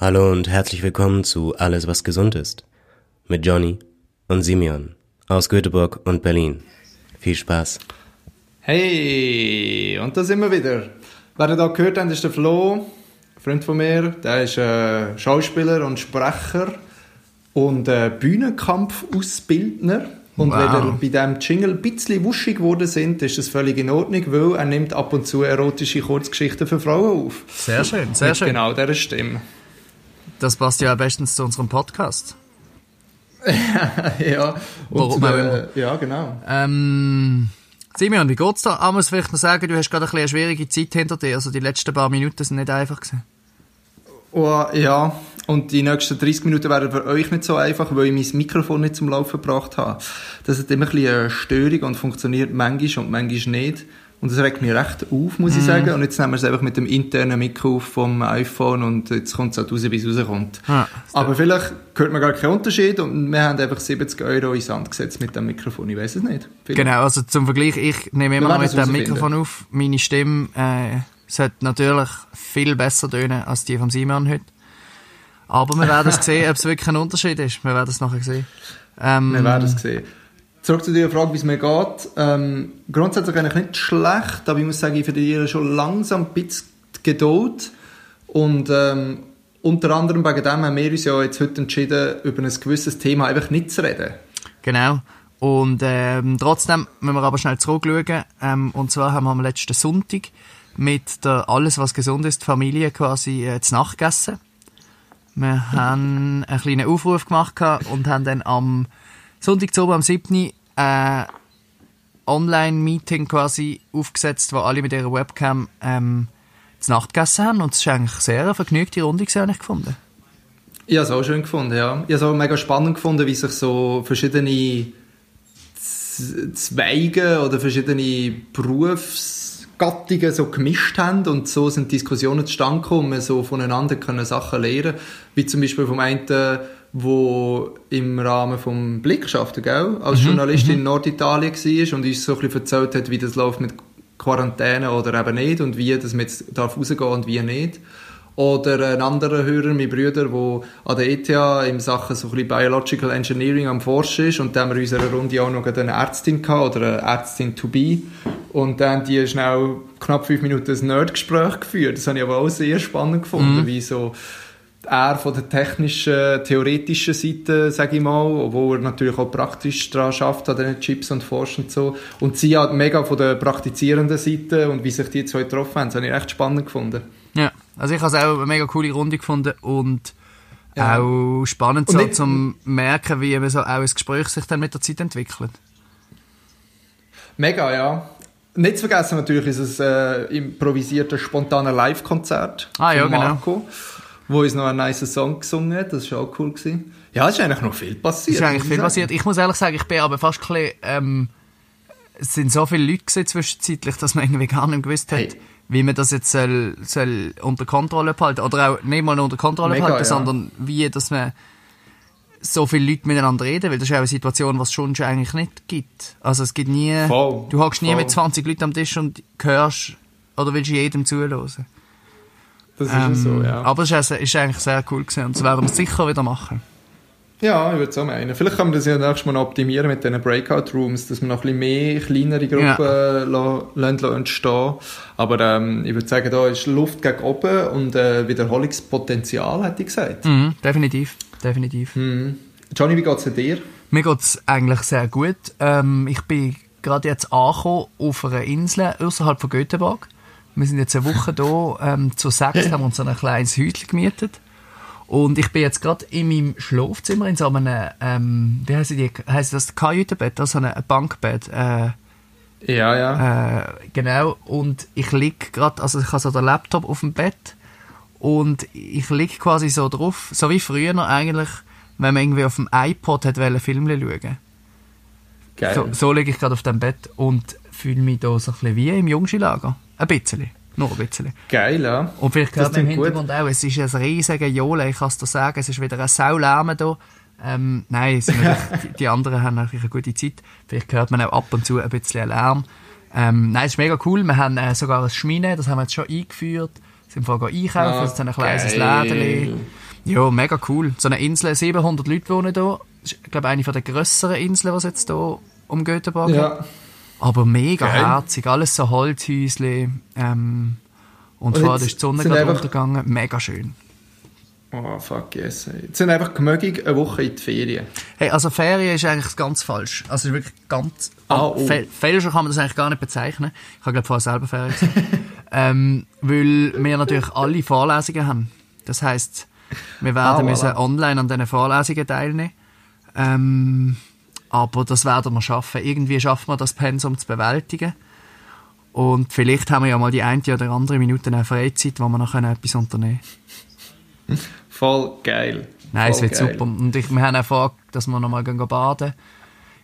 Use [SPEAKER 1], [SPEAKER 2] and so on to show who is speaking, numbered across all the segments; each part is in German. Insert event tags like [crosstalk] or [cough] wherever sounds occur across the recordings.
[SPEAKER 1] Hallo und herzlich willkommen zu Alles, was gesund ist. Mit Johnny und Simeon aus Göteborg und Berlin. Viel Spaß.
[SPEAKER 2] Hey, und da sind wir wieder. Wer ihr da gehört habt, ist der Flo, ein Freund von mir. Der ist äh, Schauspieler und Sprecher und äh, Bühnenkampfausbildner. Und
[SPEAKER 3] Wow.
[SPEAKER 2] wenn ihr bei diesem Jingle ein bisschen wuschig geworden sind, ist das völlig in Ordnung, weil er nimmt ab und zu erotische Kurzgeschichten für Frauen auf.
[SPEAKER 3] Sehr schön, sehr
[SPEAKER 2] Mit
[SPEAKER 3] schön.
[SPEAKER 2] Genau dieser Stimme.
[SPEAKER 3] Das passt ja bestens zu unserem Podcast. [laughs]
[SPEAKER 2] ja,
[SPEAKER 3] Warum auch
[SPEAKER 2] der- ja, genau.
[SPEAKER 3] Ähm, Simeon, wie geht's da? Ah, muss vielleicht noch sagen, du hast gerade ein eine schwierige Zeit hinter dir. Also die letzten paar Minuten sind nicht einfach gewesen.
[SPEAKER 2] Oh, ja, und die nächsten 30 Minuten werden für euch nicht so einfach, weil ich mein Mikrofon nicht zum Laufen gebracht habe. Das hat immer ein bisschen eine Störung und funktioniert manchmal und manchmal nicht. Und das regt mich recht auf, muss ich sagen. Und jetzt nehmen wir es einfach mit dem internen Mikro auf vom iPhone und jetzt kommt es halt raus, wie es rauskommt.
[SPEAKER 3] Ah,
[SPEAKER 2] Aber vielleicht hört man gar keinen Unterschied und wir haben einfach 70 Euro in Sand gesetzt mit dem Mikrofon. Ich weiß es nicht. Vielleicht.
[SPEAKER 3] Genau, also zum Vergleich, ich nehme immer noch mit dem. Mikrofon auf. Meine Stimme äh, sollte natürlich viel besser tönen als die von Simon heute. Aber wir werden es [laughs] sehen, ob es wirklich ein Unterschied ist. Wir werden es nachher sehen. Ähm,
[SPEAKER 2] Wir werden es sehen. Zurück zu der Frage, wie es mir geht. Ähm, grundsätzlich eigentlich nicht schlecht, aber ich muss sagen, ich verliere schon langsam ein bisschen Geduld. Und ähm, unter anderem wegen dem haben wir uns ja jetzt heute entschieden, über ein gewisses Thema einfach nicht zu reden.
[SPEAKER 3] Genau. Und ähm, trotzdem müssen wir aber schnell zurückschauen. Ähm, und zwar haben wir am letzten Sonntag mit der Alles, was gesund ist, Familie quasi äh, zu Nacht gegessen. Wir haben einen kleinen Aufruf gemacht und haben dann am Sonntag oben, am 7. Äh, Online-Meeting quasi aufgesetzt, wo alle mit ihrer Webcam ähm, zu Nacht gegessen haben. Und es ist eigentlich sehr eine vergnügte Runde habe ich gefunden.
[SPEAKER 2] Ich habe es auch schön gefunden, ja. Ich habe es auch mega spannend gefunden, wie sich so verschiedene Zweige oder verschiedene Berufsgattungen so gemischt haben und so sind Diskussionen zustande gekommen, so voneinander können Sachen lernen, wie zum Beispiel vom einen, wo im Rahmen vom Blick schaffte, gell, als Journalist in Norditalien war und uns so ein bisschen erzählt hat, wie das läuft mit Quarantäne oder eben nicht und wie das man jetzt darf rausgehen und wie nicht. Oder ein anderer Hörer, mein Bruder, der an der ETH in Sachen so ein bisschen Biological Engineering am Forschen ist. Und da haben wir in unserer Runde auch noch eine Ärztin gehabt, oder eine Ärztin to be. Und dann haben die schnell knapp fünf Minuten ein Nerdgespräch geführt. Das habe ich aber auch sehr spannend gefunden, wie so er von der technischen, theoretischen Seite, sage ich mal, obwohl er natürlich auch praktisch daran schafft, an diesen Chips und forscht und so. Und sie hat mega von der praktizierenden Seite und wie sich die zwei getroffen haben, das habe ich echt spannend gefunden.
[SPEAKER 3] Ja, also ich habe es auch eine mega coole Runde gefunden und
[SPEAKER 2] Ja.
[SPEAKER 3] auch spannend
[SPEAKER 2] Und
[SPEAKER 3] so, zum merken, wie eben so auch ein Gespräch sich dann mit der Zeit entwickelt.
[SPEAKER 2] Mega, ja. Nicht zu vergessen natürlich ist es äh, improvisierte, spontane Live-Konzert
[SPEAKER 3] Ah, ja,
[SPEAKER 2] von
[SPEAKER 3] genau.
[SPEAKER 2] Wo uns noch einen nice Song gesungen hat. Das war auch cool. Gewesen. Ja, es ist eigentlich noch viel
[SPEAKER 3] Es
[SPEAKER 2] passiert.
[SPEAKER 3] ist eigentlich viel
[SPEAKER 2] sagen.
[SPEAKER 3] passiert. Ich muss ehrlich sagen, ich bin aber fast ein bisschen, ähm, es sind so viele Leute gewesen zwischenzeitlich, dass man irgendwie gar nicht gewusst hat,
[SPEAKER 2] Hey.
[SPEAKER 3] wie man das jetzt soll, soll unter Kontrolle behalten. Oder auch nicht mal unter Kontrolle
[SPEAKER 2] Mega,
[SPEAKER 3] behalten,
[SPEAKER 2] ja.
[SPEAKER 3] sondern wie, dass man so viele Leute miteinander reden, weil das ist auch eine Situation, was es schon eigentlich nicht gibt. Also es gibt nie,
[SPEAKER 2] Voll,
[SPEAKER 3] du hockst nie
[SPEAKER 2] voll.
[SPEAKER 3] mit 20 Leuten am Tisch und hörst oder willst jedem zuhören.
[SPEAKER 2] Das ist
[SPEAKER 3] Ähm,
[SPEAKER 2] so, ja.
[SPEAKER 3] Aber es ist, ist eigentlich sehr cool gewesen und das werden wir sicher wieder machen.
[SPEAKER 2] Ja, ich würde es auch meinen. Vielleicht können wir das ja nächstes Mal optimieren mit diesen Breakout-Rooms, dass wir noch ein bisschen mehr kleinere Gruppen
[SPEAKER 3] Ja.
[SPEAKER 2] ja. lassen, lassen entstehen Aber ähm, ich würde sagen, da ist Luft gegen oben und äh, Wiederholungspotenzial, hätte ich gesagt.
[SPEAKER 3] Mhm, definitiv, definitiv.
[SPEAKER 2] Mhm. Johnny, wie geht's dir?
[SPEAKER 3] Mir geht's eigentlich sehr gut. Ähm, ich bin gerade jetzt angekommen auf einer Insel außerhalb von Göteborg. Wir sind jetzt eine Woche da. Ähm, zu sechs haben uns so ein kleines Häuschen gemietet. Und ich bin jetzt gerade in meinem Schlafzimmer in so einem, ähm, wie heisst, die, heisst das, Kajütenbett, also ein Bankbett. Äh,
[SPEAKER 2] Ja, ja.
[SPEAKER 3] äh, genau. Und ich lieg gerade, also ich habe so den Laptop auf dem Bett und ich lieg quasi so drauf, so wie früher noch eigentlich, wenn man irgendwie auf dem iPod hat wollen, Filme schauen.
[SPEAKER 2] Geil.
[SPEAKER 3] So, so liege ich gerade auf dem Bett und fühle mich da so ein bisschen wie im Jungskilager. Ein bisschen. Nur ein bisschen.
[SPEAKER 2] Geil, ja.
[SPEAKER 3] Und vielleicht hört man im
[SPEAKER 2] klingt gut.
[SPEAKER 3] Hintergrund auch, es ist ein riesiger Jole, ich kann es dir sagen, es ist wieder ein Saulärm da. Ähm, nein, [laughs] die- die anderen haben natürlich eine gute Zeit. Vielleicht hört man auch ab und zu ein bisschen Lärm. Ähm, nein, es ist mega cool. Wir haben äh, sogar ein Schmine, das haben wir jetzt schon eingeführt. Sind vorher einkaufen,
[SPEAKER 2] Ah,
[SPEAKER 3] jetzt ein kleines. Läden. Ja, mega cool. So eine Insel, 700 Leute wohnen ist, ich glaube, eine der grösseren Inseln, die es jetzt hier um Göteborg
[SPEAKER 2] Ja.
[SPEAKER 3] hat. Aber mega
[SPEAKER 2] Geil.
[SPEAKER 3] herzig. Alles so Holzhäusle. Ähm, und,
[SPEAKER 2] Und
[SPEAKER 3] vorher ist die Sonne gerade
[SPEAKER 2] einfach-
[SPEAKER 3] untergegangen. Mega schön.
[SPEAKER 2] Oh, fuck yes. Jetzt sind einfach gemögig eine Woche in die Ferien.
[SPEAKER 3] Hey, also Ferien ist eigentlich ganz falsch. Also wirklich ganz...
[SPEAKER 2] Ah, oh.
[SPEAKER 3] Fe- Fälscher kann man das eigentlich gar nicht bezeichnen. Ich habe glaube vorher selber Ferien gesagt. [laughs] ähm, weil wir natürlich alle Vorlesungen haben. Das heisst, wir werden
[SPEAKER 2] Ah,
[SPEAKER 3] müssen
[SPEAKER 2] voilà.
[SPEAKER 3] online an diesen Vorlesungen teilnehmen. Ähm, aber das werden wir schaffen. Irgendwie schaffen wir das Pensum zu bewältigen. Und vielleicht haben wir ja mal die eine oder andere Minute eine Freizeit, wo wir noch etwas unternehmen können.
[SPEAKER 2] Voll geil.
[SPEAKER 3] Nein, es
[SPEAKER 2] Voll
[SPEAKER 3] wird
[SPEAKER 2] geil.
[SPEAKER 3] super. Und ich, wir haben auch vor, dass wir noch mal gehen baden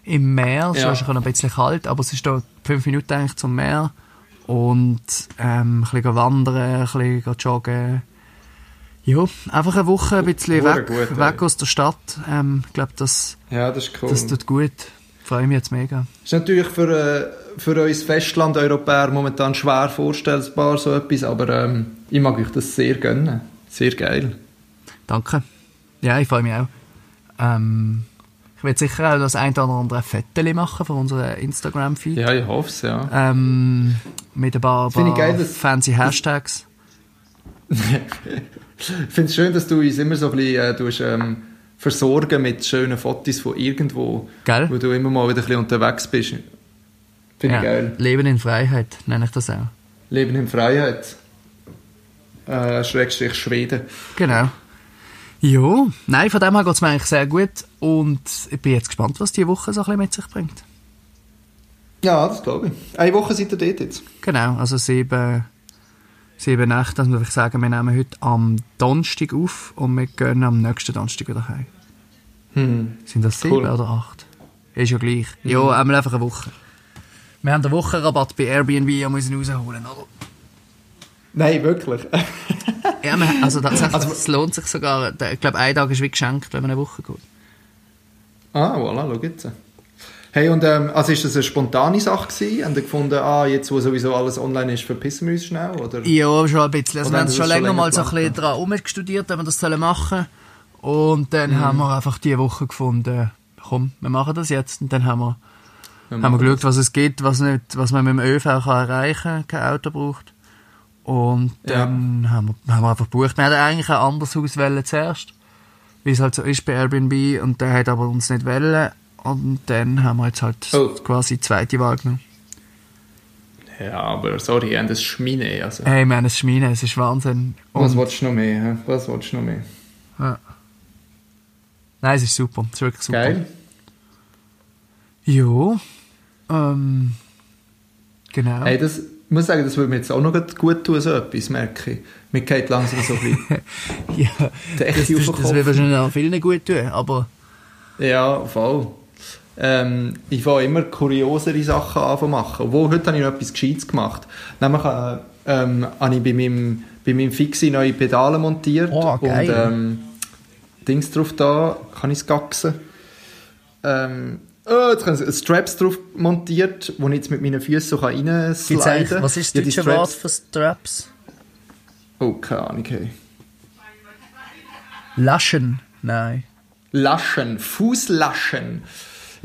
[SPEAKER 3] im Meer. Es
[SPEAKER 2] Ja.
[SPEAKER 3] ist schon ein bisschen kalt, aber es ist da fünf Minuten eigentlich zum Meer. Und ähm, ein bisschen wandern, ein bisschen joggen. Ja, einfach eine Woche ein bisschen
[SPEAKER 2] Hure
[SPEAKER 3] weg,
[SPEAKER 2] gut,
[SPEAKER 3] weg aus der Stadt. Ähm, ich glaube, das,
[SPEAKER 2] Ja, das cool.
[SPEAKER 3] das tut gut. Freue mich jetzt mega.
[SPEAKER 2] ist natürlich für, äh, für uns Festland-Europäer momentan schwer vorstellbar, so etwas, aber ähm, ich mag euch das sehr gönnen. Sehr geil.
[SPEAKER 3] Danke. Ja, ich freue mich auch. Ähm, ich werde sicher auch das ein oder andere Foto machen von unserem Instagram-Feed.
[SPEAKER 2] Ja, ich hoffe es, ja.
[SPEAKER 3] Ähm, mit ein paar, paar
[SPEAKER 2] geil,
[SPEAKER 3] fancy Hashtags. [laughs]
[SPEAKER 2] Ich finde es schön, dass du uns immer so ein bisschen äh, tust, ähm, versorgen mit schönen Fotos von irgendwo,
[SPEAKER 3] Gell?
[SPEAKER 2] wo du immer mal wieder ein bisschen unterwegs bist. Finde ich geil.
[SPEAKER 3] Leben in Freiheit nenne ich das auch.
[SPEAKER 2] Leben in Freiheit. Äh, Schrägstrich Schweden.
[SPEAKER 3] Genau. Ja, nein, von dem her geht es mir eigentlich sehr gut und ich bin jetzt gespannt, was die Woche so ein bisschen mit sich bringt.
[SPEAKER 2] Ja, das glaube ich. Eine Woche seid ihr dort jetzt.
[SPEAKER 3] Genau, also sieben, sieben Nächte, das muss ich sagen, wir nehmen heute am Donnerstag auf und wir gehen am nächsten Donnerstag wieder heim.
[SPEAKER 2] Hm.
[SPEAKER 3] Sind das sieben
[SPEAKER 2] Cool. Mhm.
[SPEAKER 3] oder acht? Ist ja gleich. Ja, einmal einfach eine Woche. Wir haben den Wochenrabatt bei Airbnb und müssen rausholen, oder?
[SPEAKER 2] Nein, wirklich. [laughs]
[SPEAKER 3] Ja, wir, also tatsächlich,
[SPEAKER 2] Also-
[SPEAKER 3] es lohnt sich sogar. Ich glaube, ein Tag ist wie geschenkt, wenn man eine Woche geht.
[SPEAKER 2] ah, voilà, schau jetzt. Hey, und ähm, also ist das eine spontane Sache gewesen? Haben ihr gefunden, ah, jetzt wo sowieso alles online ist, verpissen wir uns schnell? Oder?
[SPEAKER 3] Ja, schon ein bisschen. Also wir haben
[SPEAKER 2] Sie
[SPEAKER 3] schon länger mal so ein bisschen dran umgestudiert, wenn wir das sollen machen Und dann
[SPEAKER 2] Mhm.
[SPEAKER 3] haben wir einfach diese Woche gefunden, komm, wir machen das jetzt. Und dann haben wir,
[SPEAKER 2] Wir
[SPEAKER 3] haben wir geschaut, was es gibt, was, nicht, was man mit dem ÖV kann erreichen kann, kein Auto braucht. Und dann haben, wir, haben wir einfach gebucht. Wir hatten eigentlich ein anderes Haus zuerst, wie es halt so ist bei Airbnb. Und der hat aber uns nicht wollen. Und dann haben wir jetzt halt
[SPEAKER 2] Oh.
[SPEAKER 3] quasi die zweite Wahl genommen.
[SPEAKER 2] Ja, aber sorry, ihr habt das Schmine. Also.
[SPEAKER 3] Hey, wir haben ein Schmine, es ist Wahnsinn.
[SPEAKER 2] Was
[SPEAKER 3] Und-
[SPEAKER 2] willst du noch mehr? hä? Was willst du noch mehr?
[SPEAKER 3] Ja. Nein, es ist super. Es ist wirklich super.
[SPEAKER 2] Geil.
[SPEAKER 3] Ja. Ähm, genau.
[SPEAKER 2] Hey, das, ich muss sagen, das würde mir jetzt auch noch gut tun, so etwas, merke ich. Mir geht langsam so ein bisschen [laughs]
[SPEAKER 3] ja, das, das, das wird
[SPEAKER 2] Kopf.
[SPEAKER 3] wahrscheinlich auch vielen gut tun, aber
[SPEAKER 2] Ja, voll. Ähm, ich fange immer kuriosere Sachen an zu machen. Obwohl, heute habe ich noch etwas Gescheites gemacht. Nämlich äh, ähm, habe ich bei meinem, bei meinem Fixie neue Pedale montiert.
[SPEAKER 3] Oh, geil.
[SPEAKER 2] Und ähm, Dings drauf da, kann ich es gaxen. Ähm, oh, jetzt kann ich Straps drauf montiert, wo ich jetzt mit meinen Füßen so rein
[SPEAKER 3] gibt's eigentlich,
[SPEAKER 2] sliden
[SPEAKER 3] was ist
[SPEAKER 2] Ja,
[SPEAKER 3] das
[SPEAKER 2] die
[SPEAKER 3] deutsche Wort
[SPEAKER 2] Straps-
[SPEAKER 3] für Straps?
[SPEAKER 2] Oh, keine Ahnung. Hey.
[SPEAKER 3] Laschen? Nein.
[SPEAKER 2] Laschen, Fußlaschen.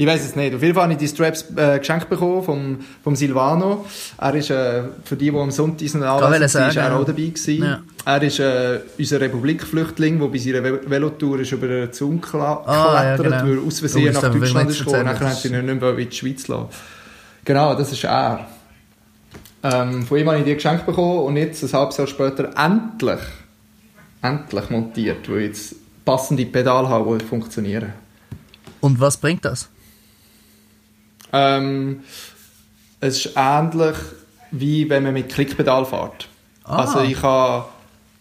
[SPEAKER 2] Ich weiß es nicht. Auf jeden Fall habe ich die Straps äh, geschenkt bekommen vom, vom Silvano. Er ist, äh, für die, die am Sonntag sind anwesend waren, ist er auch dabei gewesen.
[SPEAKER 3] Ja.
[SPEAKER 2] Er ist äh, unser Republikflüchtling, der bei seiner Ve- Velotour ist über den Zaun gekla-
[SPEAKER 3] Ah, ja,
[SPEAKER 2] geklettert,
[SPEAKER 3] genau.
[SPEAKER 2] weil er aus Versehen nach Deutschland ist gekommen. Nachher haben sie ihn nicht mehr in die Schweiz lassen. Genau, das ist er. Ähm, von ihm habe ich die geschenkt bekommen und jetzt, ein halbes Jahr später, endlich, endlich montiert, weil ich jetzt passende Pedale habe, die funktionieren.
[SPEAKER 3] Und was bringt das?
[SPEAKER 2] Ähm, es ist ähnlich wie wenn man mit Klickpedal fährt.
[SPEAKER 3] Ah.
[SPEAKER 2] Also ich kann,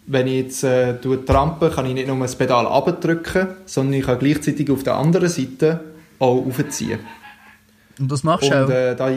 [SPEAKER 2] wenn ich jetzt äh, trampe, kann ich nicht nur das Pedal abdrücken, sondern ich kann gleichzeitig auf der anderen Seite auch aufziehen.
[SPEAKER 3] Und das machst du auch?
[SPEAKER 2] äh, da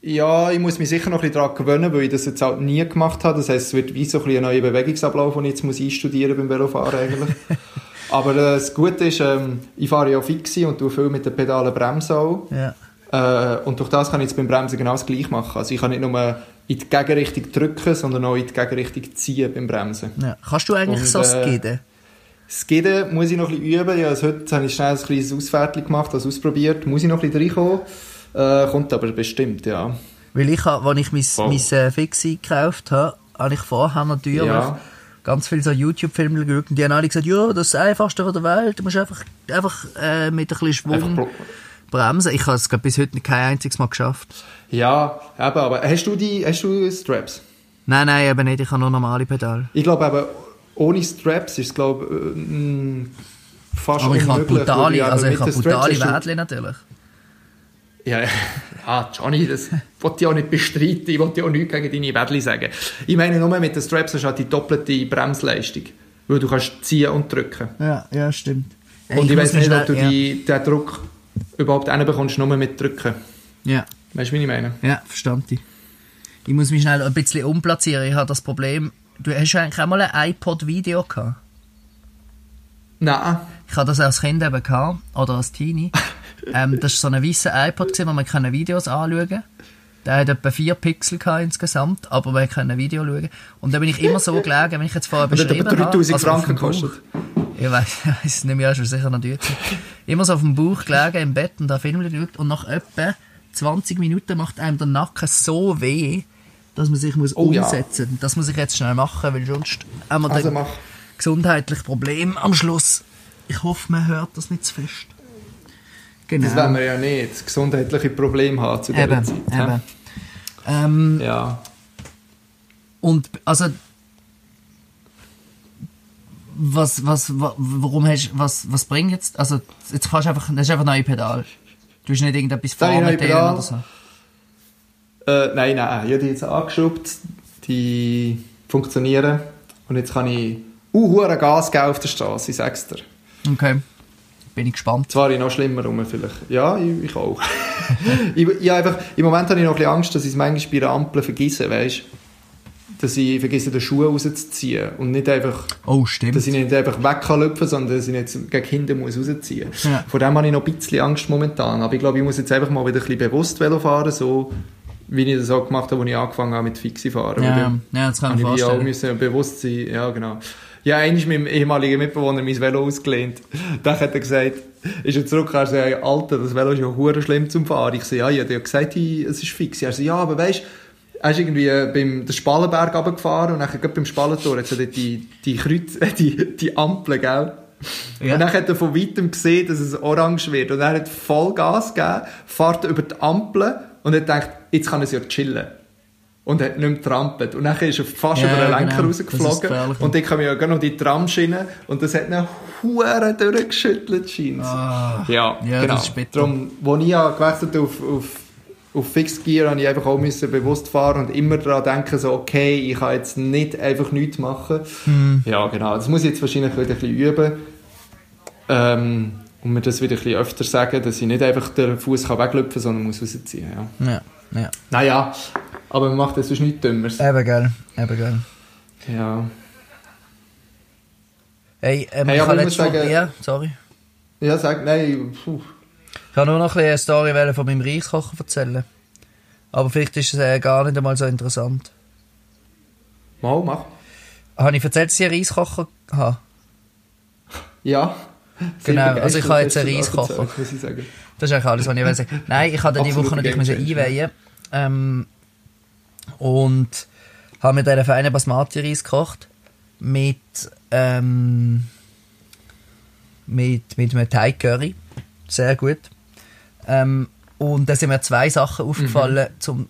[SPEAKER 2] ja, ich muss mich sicher noch ein bisschen daran gewöhnen, weil ich das jetzt halt nie gemacht habe. Das heisst, es wird wie so ein, bisschen ein neuer Bewegungsablauf, den ich jetzt muss einstudieren beim Velofahren eigentlich. [laughs] Aber äh, das Gute ist, ähm, ich fahre ja fixi und tue viel mit den Pedalen bremsen auch.
[SPEAKER 3] Ja.
[SPEAKER 2] Äh, und durch das kann ich jetzt beim Bremsen genau das gleiche machen. Also ich kann nicht nur in die Gegenrichtung drücken, sondern auch in die Gegenrichtung ziehen beim Bremsen.
[SPEAKER 3] ja. Kannst du eigentlich
[SPEAKER 2] Und,
[SPEAKER 3] so
[SPEAKER 2] äh,
[SPEAKER 3] skiden?
[SPEAKER 2] Das Giden muss ich noch ein bisschen üben. Ja, also heute habe ich schnell ein kleines Ausfertig gemacht, das ausprobiert. Muss ich noch ein bisschen reinkommen. Äh, kommt aber bestimmt, ja.
[SPEAKER 3] Weil ich, als ich mein,
[SPEAKER 2] Wow.
[SPEAKER 3] mein äh, Fixie gekauft habe, habe ich vorher natürlich
[SPEAKER 2] Ja.
[SPEAKER 3] ganz viele so YouTube-Filme geschaut und die haben alle gesagt, ja, das ist das Einfachste von der Welt, du musst einfach, einfach äh, mit ein bisschen
[SPEAKER 2] Einfach
[SPEAKER 3] Schwung
[SPEAKER 2] pro-
[SPEAKER 3] bremsen. Ich habe es bis heute kein einziges Mal geschafft.
[SPEAKER 2] Ja, eben, aber hast du die, hast du Straps?
[SPEAKER 3] Nein, nein, eben nicht, ich habe nur normale Pedale.
[SPEAKER 2] Ich glaube aber, ohne Straps ist es, glaube ich, äh, mm, fast
[SPEAKER 3] Aber ich habe
[SPEAKER 2] unmöglich. weil du
[SPEAKER 3] brutale, also ich
[SPEAKER 2] mit
[SPEAKER 3] habe brutale Wädchen natürlich.
[SPEAKER 2] Ja, ja. [laughs] Ah, Johnny, das [laughs] wollte ich auch nicht bestreiten. Ich wollte ja auch nichts gegen deine Bädli sagen. Ich meine, nur mit den Straps hast du halt die doppelte Bremsleistung. Weil du kannst ziehen und drücken.
[SPEAKER 3] Ja, ja, stimmt.
[SPEAKER 2] und ich, weiß nicht, ob du
[SPEAKER 3] ja.
[SPEAKER 2] die, den Druck überhaupt hinbekommst, nur mit drücken.
[SPEAKER 3] Ja,
[SPEAKER 2] Weißt du, wie ich meine?
[SPEAKER 3] ja, verstand ich. Muss mich schnell ein bisschen umplatzieren. Ich habe das Problem, du hast ja eigentlich auch mal ein iPod-Video gehabt.
[SPEAKER 2] Nein.
[SPEAKER 3] Ich hatte das als Kind eben gehabt, oder als Teenie. [laughs] ähm, das war so ein weißer iPod, gewesen, wo man können Videos anschauen konnte. Der hat etwa 4 Pixel gehabt insgesamt, aber man konnte ein Video schauen. Und da bin ich immer so gelegen, wenn ich jetzt vorher beschrieben
[SPEAKER 2] aber
[SPEAKER 3] habe.
[SPEAKER 2] 3000
[SPEAKER 3] also
[SPEAKER 2] Franken gekostet.
[SPEAKER 3] Ich weiß, [laughs] ich es nicht mehr, ist sicher noch gewesen. Immer so auf dem Bauch gelegen im Bett und da Film geschaut und nach etwa 20 Minuten macht einem der Nacken so weh, dass man sich muss
[SPEAKER 2] Oh ja.
[SPEAKER 3] umsetzen muss. Das muss ich jetzt schnell machen, weil sonst haben wir
[SPEAKER 2] Also
[SPEAKER 3] dann
[SPEAKER 2] mach.
[SPEAKER 3] gesundheitliche Probleme am Schluss. Ich hoffe, man hört das nicht zu fest. Genau.
[SPEAKER 2] Das wollen wir ja nicht. Gesundheitliche Probleme haben zu dieser
[SPEAKER 3] eben,
[SPEAKER 2] Zeit.
[SPEAKER 3] eben. Ähm,
[SPEAKER 2] Ja.
[SPEAKER 3] Und also was was wa- warum hast was was bringt jetzt also jetzt kannst du einfach das ist einfach neue Pedal. Du hast nicht irgendetwas vormontieren oder so.
[SPEAKER 2] Äh, nein, nein. Ich habe die jetzt angeschraubt. Die funktionieren. Und jetzt kann ich uh, Gas geben auf der Straße, ich sag's dir.
[SPEAKER 3] Okay. Bin ich gespannt.
[SPEAKER 2] Zwar ich noch schlimmer rum vielleicht. Ja, ich, ich auch. [laughs] ich, ich einfach, Im Moment habe ich noch ein bisschen Angst, dass ich es manchmal bei der Ampel vergesse, weißt Dass ich vergesse, den Schuh rauszuziehen. Und nicht einfach,
[SPEAKER 3] Oh,
[SPEAKER 2] dass ich nicht einfach weg kann lüpfen, sondern dass ich nicht gegen hinten muss rausziehen muss.
[SPEAKER 3] Ja.
[SPEAKER 2] Vor dem habe ich noch ein bisschen Angst momentan. Aber ich glaube, ich muss jetzt einfach mal wieder ein bisschen bewusst Velo fahren, so wie ich das auch gemacht habe, als ich angefangen habe mit Fixie fahren.
[SPEAKER 3] ja, ja, das kann ich mir
[SPEAKER 2] ich wie auch
[SPEAKER 3] vorstellen.
[SPEAKER 2] müssen bewusst sein, ja genau. Ja, einmal mit meinem ehemaligen Mitbewohner mein Velo ausgelehnt. [laughs] Dann hat er gesagt, ist er zurück, er sagt, Alter, das Velo ist ja hure schlimm zum Fahren. Ich so, ja, ich habe ja gesagt, ich- es ist fix. Er so, ja, aber weißt er ist irgendwie äh, beim den Spallenberg runtergefahren und dann beim Spallentor hat so dort die, die Kreuz, äh, die, die Ampel, gell?
[SPEAKER 3] Ja.
[SPEAKER 2] Und dann hat er von weitem gesehen, dass es orange wird. Und er hat voll Gas gegeben, fährt über die Ampel und hat gedacht, jetzt kann er ja chillen. Und hat nicht mehr trampelt. Und dann ist er fast
[SPEAKER 3] Ja,
[SPEAKER 2] über den Lenker
[SPEAKER 3] genau.
[SPEAKER 2] Rausgeflogen. Und dann kam ja gerade noch die Tramschiene und das hat ihn hure durchgeschüttelt, scheint
[SPEAKER 3] Ah.
[SPEAKER 2] Ja,
[SPEAKER 3] Ja,
[SPEAKER 2] genau.
[SPEAKER 3] das ist bitter.
[SPEAKER 2] Darum, als ich ja gewechselt auf, auf, auf Fixed Gear, habe ich einfach auch müssen bewusst fahren und immer daran denken, so, okay, ich kann jetzt nicht einfach nichts machen.
[SPEAKER 3] Hm.
[SPEAKER 2] Ja, genau. Das muss ich jetzt wahrscheinlich wieder ein bisschen üben. Ähm, und mir das wieder ein bisschen öfter sagen, dass ich nicht einfach den Fuß weglüpfen kann, sondern muss rausziehen. Ja.
[SPEAKER 3] Ja, ja.
[SPEAKER 2] Naja, aber man macht das sonst nichts Dümmeres.
[SPEAKER 3] Eben geil, eben geil.
[SPEAKER 2] Ja.
[SPEAKER 3] Hey, ähm,
[SPEAKER 2] Hey,
[SPEAKER 3] ich letztes Mal,
[SPEAKER 2] sagen-
[SPEAKER 3] ja, sorry.
[SPEAKER 2] Ja, sag, nein, puh.
[SPEAKER 3] Ich kann nur noch ein eine Story von meinem Reiskocher erzählen. Aber vielleicht ist es äh, gar nicht einmal so interessant.
[SPEAKER 2] Mal, mach.
[SPEAKER 3] Habe ich erzählt, dass ich einen Reiskocher habe?
[SPEAKER 2] Ja.
[SPEAKER 3] Genau, also ich habe jetzt einen
[SPEAKER 2] das
[SPEAKER 3] Reiskocher. Das ist eigentlich alles, was ich will sagen. Nein, ich hatte die
[SPEAKER 2] Absoluter
[SPEAKER 3] Woche natürlich müssen einweihen. Ähm, und habe mir dann einen feinen Basmati-Reis gekocht. Mit, ähm, mit, mit einem Thai-Curry. Sehr gut. Ähm, und da sind mir zwei Sachen aufgefallen, zum,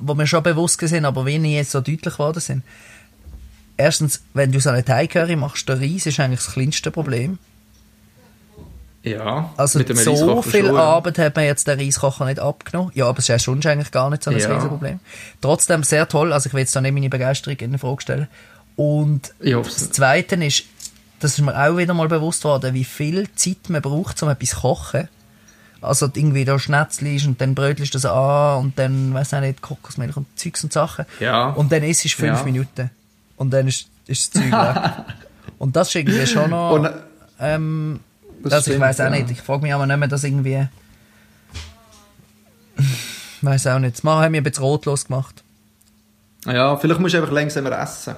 [SPEAKER 3] wo mir schon bewusst sind, aber wie nie jetzt so deutlich geworden sind. Erstens, wenn du so eine Thai-Curry machst, der Reis ist eigentlich das kleinste Problem.
[SPEAKER 2] Ja,
[SPEAKER 3] Also
[SPEAKER 2] mit dem
[SPEAKER 3] so viel
[SPEAKER 2] schon.
[SPEAKER 3] Arbeit hat man jetzt den Reiskocher nicht abgenommen. Ja, aber es ist ja schon eigentlich gar nicht so ein
[SPEAKER 2] Ja.
[SPEAKER 3] Riesenproblem. Trotzdem sehr toll. Also ich will jetzt da nicht meine Begeisterung in Frage stellen. Und das Zweite ist, das ist mir auch wieder mal bewusst worden, wie viel Zeit man braucht, um etwas zu kochen. Also irgendwie da Schnetzli und dann brötelst du das an und dann, weiß ich nicht, Kokosmilch und Zeugs und Sachen.
[SPEAKER 2] Ja.
[SPEAKER 3] Und dann isst es fünf
[SPEAKER 2] Ja.
[SPEAKER 3] Minuten. Und dann ist, ist das Zeug weg. [laughs] Und das ist irgendwie schon noch...
[SPEAKER 2] Und,
[SPEAKER 3] ähm,
[SPEAKER 2] das
[SPEAKER 3] also ich weiß auch
[SPEAKER 2] ja.
[SPEAKER 3] nicht. Ich frage mich aber nicht mehr, dass irgendwie. [laughs] weiß auch nicht. Das Mal haben wir ein bisschen rotlos gemacht.
[SPEAKER 2] Ja, vielleicht musst du einfach langsamer essen,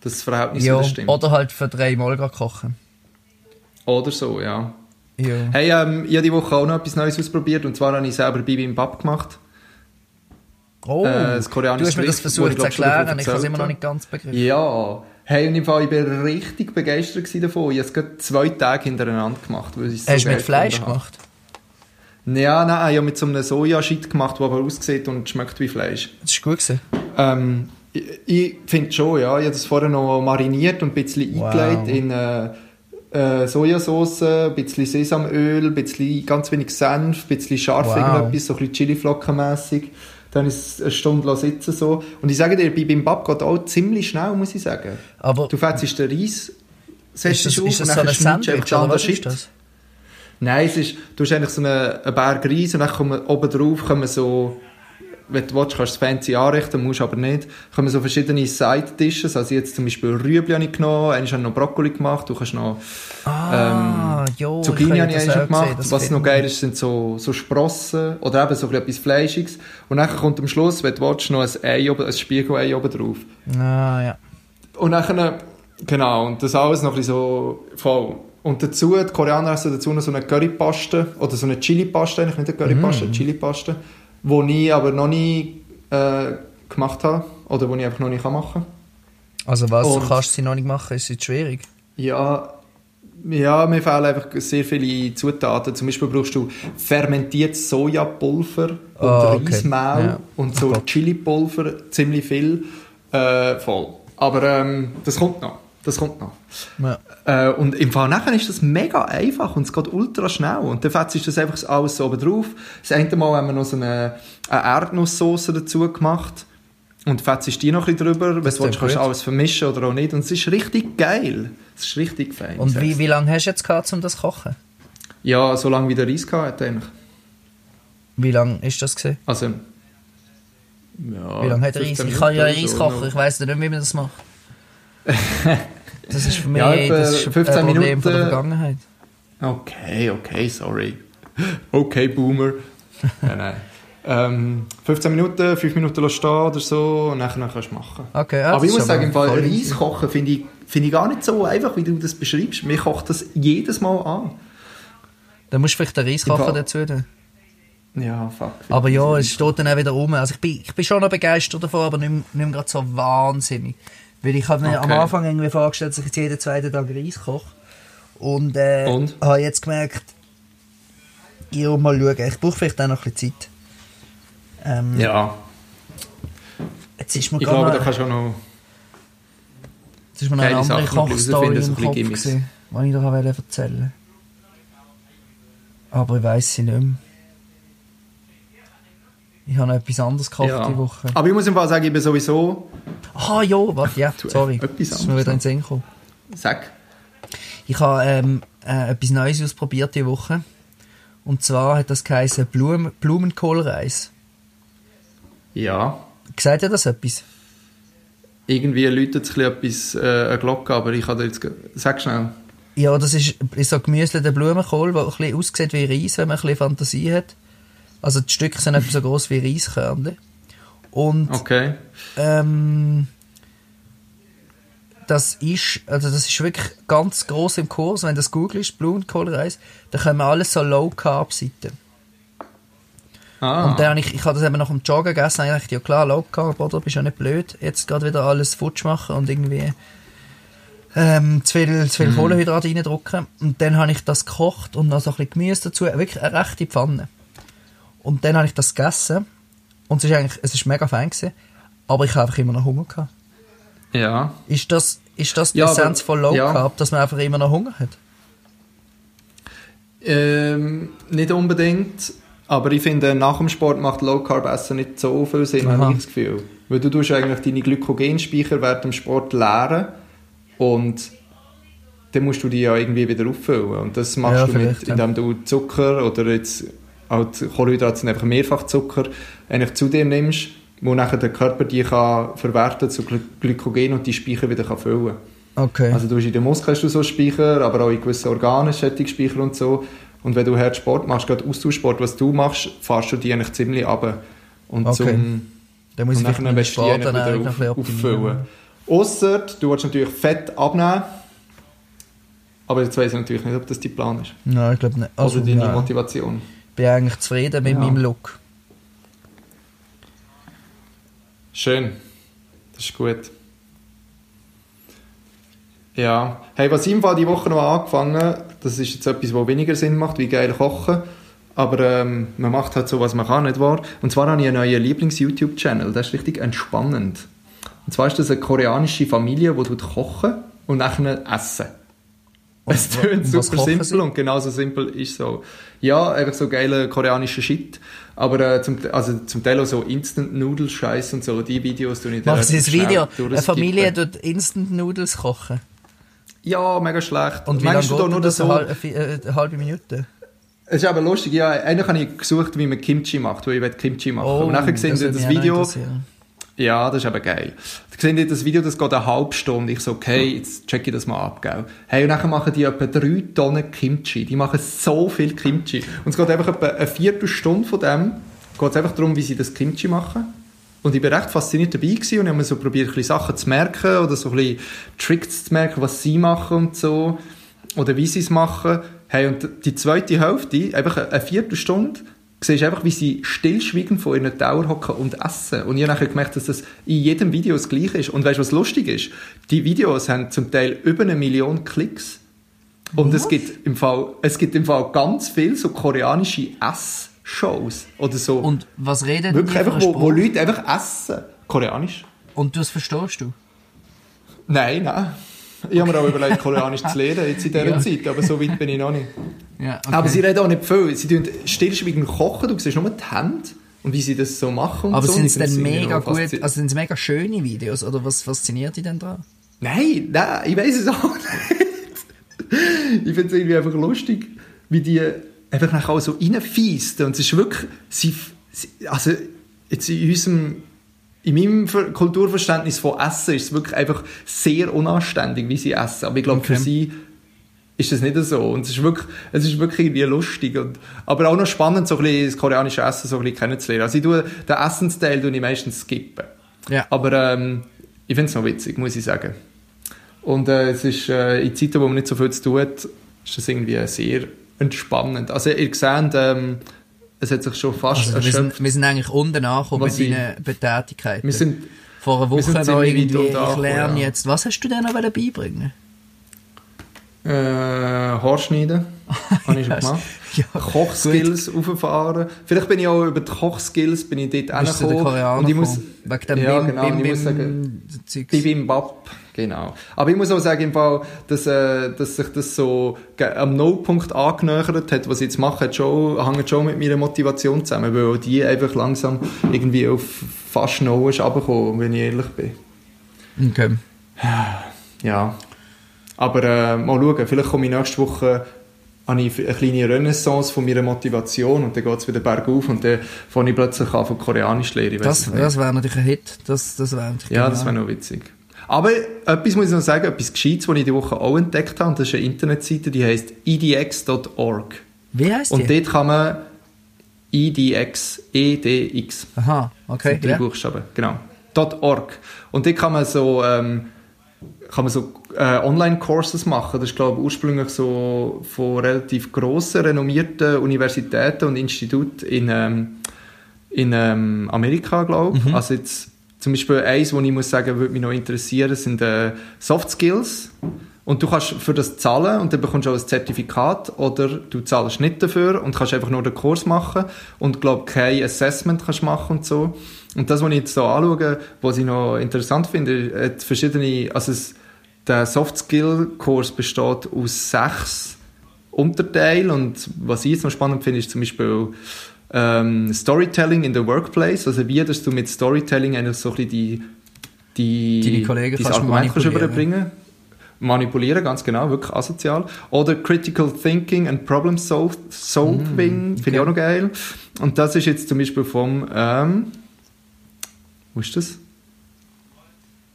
[SPEAKER 2] dass das Verhältnis
[SPEAKER 3] Ja,
[SPEAKER 2] wieder stimmt.
[SPEAKER 3] oder halt für drei Mal gerade kochen.
[SPEAKER 2] Oder so, ja.
[SPEAKER 3] Ja.
[SPEAKER 2] Hey, ähm, ich habe die Woche auch noch etwas Neues ausprobiert und zwar habe ich selber Bibimbap gemacht.
[SPEAKER 3] Oh,
[SPEAKER 2] Äh, das koreanische
[SPEAKER 3] du hast mir das versucht
[SPEAKER 2] ich
[SPEAKER 3] zu
[SPEAKER 2] glaub,
[SPEAKER 3] erklären, ich habe es immer noch nicht ganz begriffen.
[SPEAKER 2] Ja. Hey, und im Fall, ich bin richtig begeistert davon. Ich habe es gerade zwei Tage hintereinander gemacht, weil ich es so
[SPEAKER 3] Hast du mit Fleisch gemacht?
[SPEAKER 2] Ja, nein, ich habe mit so einem Sojaschit gemacht, der aber aussieht und schmeckt wie Fleisch.
[SPEAKER 3] Das ist gut gewesen.
[SPEAKER 2] Ähm, ich ich finde schon, ja. Ich habe das vorher noch mariniert und ein bisschen
[SPEAKER 3] Wow.
[SPEAKER 2] eingelegt in äh, äh, Sojasauce, ein bisschen Sesamöl, ein bisschen ganz wenig Senf, ein bisschen scharf
[SPEAKER 3] Wow.
[SPEAKER 2] irgendetwas, so ein bisschen Chiliflockenmässig. Dann ist es eine Stunde sitzen so. Und ich sage dir, bei Bimbap geht auch ziemlich schnell, muss ich sagen.
[SPEAKER 3] Aber
[SPEAKER 2] Du fährst den Reis, setzt dich auf
[SPEAKER 3] ist das
[SPEAKER 2] und
[SPEAKER 3] so
[SPEAKER 2] dann
[SPEAKER 3] ein
[SPEAKER 2] du einfach
[SPEAKER 3] Sandwich oder was ist das?
[SPEAKER 2] Nein, es ist, du hast eigentlich so einen, einen Berg Reis und dann kommen oben drauf kommen so, wenn du willst, kannst du es fancy anrichten, musst aber nicht, kommen so verschiedene Side-Dishes, also jetzt zum Beispiel Rüebli habe ich genommen, einmal habe ich noch Brokkoli gemacht, du kannst noch
[SPEAKER 3] Ah, jo,
[SPEAKER 2] Zucchini habe ich
[SPEAKER 3] das auch
[SPEAKER 2] gemacht,
[SPEAKER 3] gesehen, das
[SPEAKER 2] was noch geil ist, sind so, so Sprossen oder eben so etwas Fleischiges und dann kommt am Schluss, wenn du willst, noch ein Ei, oben, ein Spiegelei oben drauf.
[SPEAKER 3] Ah, ja.
[SPEAKER 2] Und dann, genau, und das alles noch ein bisschen so voll. Und dazu, die Koreaner essen dazu noch so eine Currypaste, oder so eine Chili-Paste, eigentlich nicht eine Currypaste,
[SPEAKER 3] Mm.
[SPEAKER 2] eine Chili-Paste, die ich aber noch nie äh, gemacht habe, oder die ich einfach noch nicht machen kann.
[SPEAKER 3] Also was, du
[SPEAKER 2] Und-
[SPEAKER 3] kannst sie noch nicht machen, ist jetzt schwierig.
[SPEAKER 2] Ja, ja, mir fehlen einfach sehr viele Zutaten. Zum Beispiel brauchst du fermentiertes Sojapulver und
[SPEAKER 3] Ah, okay.
[SPEAKER 2] Reismehl
[SPEAKER 3] Ja.
[SPEAKER 2] und so
[SPEAKER 3] Gott.
[SPEAKER 2] Chilipulver, ziemlich viel, äh, voll. Aber ähm, das kommt noch. Das kommt noch.
[SPEAKER 3] Ja.
[SPEAKER 2] Äh, und im Fall nachher ist das mega einfach und es geht ultra schnell. Und dann fetzt ist das einfach alles so oben drauf. Das eine Mal haben wir noch so eine, eine Erdnusssoße dazu gemacht. Und fetzt die noch ein bisschen drüber. Wenn du willst, kannst du alles vermischen oder auch nicht. Und es ist richtig geil. Es ist richtig fein.
[SPEAKER 3] Und wie, wie lange hast du jetzt gehabt, um das zu kochen?
[SPEAKER 2] Ja, so lange wie der Reis gehabt hat eigentlich.
[SPEAKER 3] Wie lange ist das gewesen?
[SPEAKER 2] Also, ja,
[SPEAKER 3] Wie lange hat der Reis?
[SPEAKER 2] 15
[SPEAKER 3] Ich kann ja Reis kochen, ich weiss nicht, wie man das macht. [laughs] Das ist für mich
[SPEAKER 2] Ja,
[SPEAKER 3] das ist
[SPEAKER 2] 15
[SPEAKER 3] ein Problem von der
[SPEAKER 2] Minuten.
[SPEAKER 3] Vergangenheit.
[SPEAKER 2] Okay, okay, sorry. Okay, Boomer. ja, nein. Ähm, 15 Minuten, 5 Minuten stehen oder so und nachher kannst du machen.
[SPEAKER 3] Okay, ja,
[SPEAKER 2] Aber ich muss sagen, im Fall
[SPEAKER 3] voll
[SPEAKER 2] Reis kochen finde ich, finde ich gar nicht so einfach, wie du das beschreibst. Mir kocht das jedes Mal an.
[SPEAKER 3] Dann musst du vielleicht den Reiskocher dazu tun.
[SPEAKER 2] Ja, fuck.
[SPEAKER 3] Aber ja, es steht dann auch wieder rum. Also ich bin, ich bin schon noch begeistert davon, aber nicht, mehr- nicht mehr gerade so wahnsinnig. Weil ich habe mir am
[SPEAKER 2] Okay.
[SPEAKER 3] Anfang irgendwie vorgestellt, dass ich jetzt jeden zweiten Tag Reis koche. Und, äh,
[SPEAKER 2] Und?
[SPEAKER 3] habe jetzt gemerkt, ja, mal schauen, ich brauche vielleicht auch noch ein bisschen Zeit. Ähm,
[SPEAKER 2] Ja,
[SPEAKER 3] Jetzt ist mir
[SPEAKER 2] ich glaube,
[SPEAKER 3] noch-
[SPEAKER 2] da kannst du auch noch...
[SPEAKER 3] Jetzt ist mir noch eine andere Kochstory im Kopf, gewesen, die ich dir wollte erzählen Aber ich weiss sie nicht mehr. Ich habe noch etwas anderes gekocht
[SPEAKER 2] Ja.
[SPEAKER 3] die Woche.
[SPEAKER 2] Aber ich muss im Fall sagen, ich bin sowieso...
[SPEAKER 3] Ah ja, warte, ja, [laughs] sorry.
[SPEAKER 2] etwas
[SPEAKER 3] Das ist mir
[SPEAKER 2] anderes
[SPEAKER 3] wieder in den Sinn gekommen.
[SPEAKER 2] Sag.
[SPEAKER 3] Ich habe ähm, äh, etwas Neues ausprobiert diese Woche. Und zwar hat das geheißen Blumen Blumenkohlreis.
[SPEAKER 2] Ja.
[SPEAKER 3] Sagt ihr das etwas?
[SPEAKER 2] Irgendwie läutet es etwas, äh, eine Glocke, aber ich dir jetzt... Sag schnell.
[SPEAKER 3] Ja, das ist, ist so gemüselter Blumenkohl, der ein bisschen aussieht wie Reis, wenn man ein bisschen Fantasie hat. Also die Stücke sind etwa so groß wie Reiskörnchen. Und
[SPEAKER 2] Okay.
[SPEAKER 3] ähm, das ist, also das ist wirklich ganz groß im Kurs. Wenn das googelst, Blumenkohlreis, dann kommen alles so Low-Carb-Seiten.
[SPEAKER 2] Ah.
[SPEAKER 3] Und dann habe ich, ich habe das eben nach dem Joggen gegessen, und ich dachte, ja klar, Low Carb, oder? Bist ja nicht blöd, jetzt gerade wieder alles futsch machen und irgendwie ähm, zu viel, zu viel
[SPEAKER 2] Mhm.
[SPEAKER 3] Kohlenhydrate reindrücken. Und dann habe ich das gekocht und noch so ein bisschen Gemüse dazu, wirklich eine rechte Pfanne. Und dann habe ich das gegessen und es ist eigentlich, es ist mega fein gewesen, aber ich habe einfach immer noch Hunger gehabt.
[SPEAKER 2] Ja.
[SPEAKER 3] Ist das, ist das die
[SPEAKER 2] Ja, aber-
[SPEAKER 3] Essenz von Low
[SPEAKER 2] ja.
[SPEAKER 3] Carb, dass man einfach immer noch Hunger hat?
[SPEAKER 2] Ähm, nicht unbedingt. Aber ich finde, nach dem Sport macht Low Carb Essen nicht so viel Sinn, habe ich das Gefühl. Weil du tust eigentlich deine Glykogenspeicher während dem Sport leeren und dann musst du die ja irgendwie wieder auffüllen. Und das machst
[SPEAKER 3] Ja,
[SPEAKER 2] du mit, indem du Zucker oder jetzt halt Kohlenhydrate sind einfach Mehrfachzucker eigentlich zu dir nimmst, wo nachher der Körper die kann verwerten zu Gly- Glykogen und die Speicher wieder kann füllen
[SPEAKER 3] Okay.
[SPEAKER 2] also du hast in den Muskeln hast du so Speicher, aber auch in gewissen Organen Speicher und so. Und wenn du hart Sport machst, gerade Austauschsport, was du machst, fahrst du die eigentlich ziemlich ab. Und
[SPEAKER 3] Okay.
[SPEAKER 2] zum,
[SPEAKER 3] dann muss
[SPEAKER 2] und
[SPEAKER 3] ich
[SPEAKER 2] nachher du die
[SPEAKER 3] noch
[SPEAKER 2] wieder
[SPEAKER 3] ein
[SPEAKER 2] auf,
[SPEAKER 3] optimieren.
[SPEAKER 2] auffüllen. Ausser, du willst natürlich Fett abnehmen. Aber jetzt weiß ich natürlich nicht, ob das dein Plan ist.
[SPEAKER 3] Nein, ich glaube nicht.
[SPEAKER 2] Also deine
[SPEAKER 3] nein.
[SPEAKER 2] Motivation.
[SPEAKER 3] Ich bin eigentlich zufrieden mit
[SPEAKER 2] Ja.
[SPEAKER 3] meinem Look.
[SPEAKER 2] Schön. Das ist gut. Ja. Hey, was ich im Fall die Woche noch angefangen das ist jetzt etwas, was weniger Sinn macht, wie geil kochen. Aber ähm, man macht halt so, was man kann, nicht wahr? Und zwar habe ich einen neuen Lieblings-YouTube-Channel. Der ist richtig entspannend. Und zwar ist das eine koreanische Familie, die tut kochen und nachher essen. Es tönt super simpel
[SPEAKER 3] sie?
[SPEAKER 2] und genauso simpel ist so. Ja, einfach so geiler koreanischer Shit. Aber äh, zum, also zum Teil auch so Instant-Noodle-Scheiß und so, die Videos tue ich dann
[SPEAKER 3] Machen Sie ein
[SPEAKER 2] schnell
[SPEAKER 3] Video, eine. Familie tut Instant Noodles kochen.
[SPEAKER 2] Ja, mega schlecht.
[SPEAKER 3] Und wie
[SPEAKER 2] Meinst
[SPEAKER 3] lange
[SPEAKER 2] du
[SPEAKER 3] geht
[SPEAKER 2] da nur
[SPEAKER 3] das?
[SPEAKER 2] so?
[SPEAKER 3] Eine, halbe, äh, eine halbe Minute?
[SPEAKER 2] Es ist aber lustig, ja, eigentlich habe ich gesucht, wie man Kimchi macht, weil ich Kimchi machen.
[SPEAKER 3] Oh,
[SPEAKER 2] und nachher gesehen
[SPEAKER 3] das
[SPEAKER 2] das, das
[SPEAKER 3] mich
[SPEAKER 2] ja, das ist aber geil. Da gesehen die das Video, das geht eine halbe Stunde. Ich so, okay, jetzt check ich das mal ab, gell. Hey, und nachher machen die etwa drei Tonnen Kimchi. Die machen so viel Kimchi. Und es geht einfach etwa eine Viertelstunde von dem, geht es einfach darum, wie sie das Kimchi machen. Und ich war recht fasziniert dabei gewesen und habe mir so probiert, ein bisschen Sachen zu merken oder so ein bisschen Tricks zu merken, was sie machen und so. Oder wie sie es machen. Hey, und die zweite Hälfte, einfach eine Viertelstunde, siehst einfach, wie sie stillschweigend vor ihren Tower hocken und essen. Und ich habe nachher gemerkt, dass das in jedem Video das Gleiche ist. Und weißt du, was lustig ist? Die Videos haben zum Teil über eine Million Klicks. Und es gibt, im Fall, es gibt im Fall ganz viel so koreanische Ess-Shows. Oder so.
[SPEAKER 3] Und was reden die
[SPEAKER 2] wirklich einfach, wo, wo? Leute einfach essen. Koreanisch?
[SPEAKER 3] Und das verstehst du?
[SPEAKER 2] Nein, nein. Ich habe mir auch überlegt, Koreanisch zu [laughs] lernen jetzt in dieser
[SPEAKER 3] Ja.
[SPEAKER 2] Zeit, aber so weit bin ich noch nicht.
[SPEAKER 3] Ja, okay.
[SPEAKER 2] Aber sie reden auch nicht viel. Sie tun stillschweigend kochen, du siehst nur die Hände und wie sie das so machen.
[SPEAKER 3] Aber
[SPEAKER 2] so.
[SPEAKER 3] sind es dann mega gut, also sind es mega schöne Videos oder was fasziniert dich denn dran?
[SPEAKER 2] Nein, nein, ich weiß es auch nicht. ich finde es irgendwie einfach lustig, wie die einfach nachher auch so reinfeisten. Und es ist wirklich, sie, also jetzt in unserem, in meinem Ver- Kulturverständnis von Essen ist es wirklich einfach sehr unanständig, wie sie essen. Aber ich glaube, für
[SPEAKER 3] Okay.
[SPEAKER 2] sie ist das nicht so. Und es ist wirklich, es ist wirklich irgendwie lustig. Und, aber auch noch spannend, so ein bisschen das koreanische Essen so ein bisschen kennenzulernen. Also ich tue, den Essensteil tue ich meistens skippen.
[SPEAKER 3] Ja.
[SPEAKER 2] Aber ähm, ich finde es noch witzig, muss ich sagen. Und äh, es ist äh, in Zeiten, wo man nicht so viel zu tun hat, ist das irgendwie sehr entspannend. Also ihr seht, ähm, es hat sich schon fast
[SPEAKER 3] Also wir, sind, wir sind eigentlich unten angekommen mit deinen Betätigkeiten.
[SPEAKER 2] Wir sind,
[SPEAKER 3] Vor einer Woche
[SPEAKER 2] weit
[SPEAKER 3] irgendwie, ich lerne
[SPEAKER 2] ja.
[SPEAKER 3] jetzt. Was hast du denn noch beibringen
[SPEAKER 2] äh, Haarschneiden, [laughs] habe ich schon gemacht.
[SPEAKER 3] ja,
[SPEAKER 2] Kochskills auffahren. Vielleicht bin ich auch über die Kochskills bin ich dort.
[SPEAKER 3] Koreaner
[SPEAKER 2] Und ich muss?
[SPEAKER 3] Wegen dem
[SPEAKER 2] Ja,
[SPEAKER 3] Bim,
[SPEAKER 2] genau,
[SPEAKER 3] Bim,
[SPEAKER 2] ich muss
[SPEAKER 3] Bim,
[SPEAKER 2] sagen,
[SPEAKER 3] Zeugs.
[SPEAKER 2] Bibimbap, genau. Aber ich muss auch sagen, im Fall, dass, äh, dass sich das so am Nullpunkt angenähert hat, was ich jetzt mache, schon, hängt schon mit meiner Motivation zusammen, weil die einfach langsam irgendwie auf fast Null ist runtergekommen, wenn ich ehrlich bin.
[SPEAKER 3] Okay.
[SPEAKER 2] Ja. Aber äh, mal schauen, vielleicht komme ich nächste Woche habe ich eine kleine Renaissance von meiner Motivation und dann geht es wieder bergauf und dann fange ich plötzlich an von Koreanisch zu lernen.
[SPEAKER 3] Das, das wäre natürlich ein Hit. Das, das wäre natürlich
[SPEAKER 2] Ja, das wäre noch witzig. Aber etwas muss ich noch sagen, etwas Gescheites, was ich die Woche auch entdeckt habe, und das ist eine Internetseite, die heisst edx.org.
[SPEAKER 3] Wie heisst
[SPEAKER 2] Und
[SPEAKER 3] die?
[SPEAKER 2] dort kann man edx, edx,
[SPEAKER 3] Aha, okay.
[SPEAKER 2] sind drei
[SPEAKER 3] Ja.
[SPEAKER 2] Buchstaben, genau. .org. Und dort kann man so, ähm, kann man so äh, Online-Courses machen. Das ist, glaube ich, ursprünglich so von relativ grossen, renommierten Universitäten und Instituten in, ähm, in ähm, Amerika, glaube ich. Also jetzt zum Beispiel eins, wo ich muss sagen, würde mich noch interessieren, sind äh, Soft Skills. Und du kannst für das zahlen und dann bekommst du auch ein Zertifikat oder du zahlst nicht dafür und kannst einfach nur den Kurs machen und glaub kein Assessment kannst machen und so. Und das, was ich jetzt so anschaue, was ich noch interessant finde, hat verschiedene, also es, der Soft Skill Kurs besteht aus sechs Unterteilen und was ich jetzt noch spannend finde, ist zum Beispiel ähm, Storytelling in the Workplace, also wie dass du mit Storytelling eigentlich so ein bisschen die, die
[SPEAKER 3] Deine Kollegen kannst
[SPEAKER 2] Argument kannst
[SPEAKER 3] manipulieren.
[SPEAKER 2] überbringen Manipulieren, ganz genau, wirklich asozial. Oder Critical Thinking and Problem Sol- Solving,
[SPEAKER 3] Mm,
[SPEAKER 2] finde ich auch noch geil. Und das ist jetzt zum Beispiel vom, ähm, wo ist das?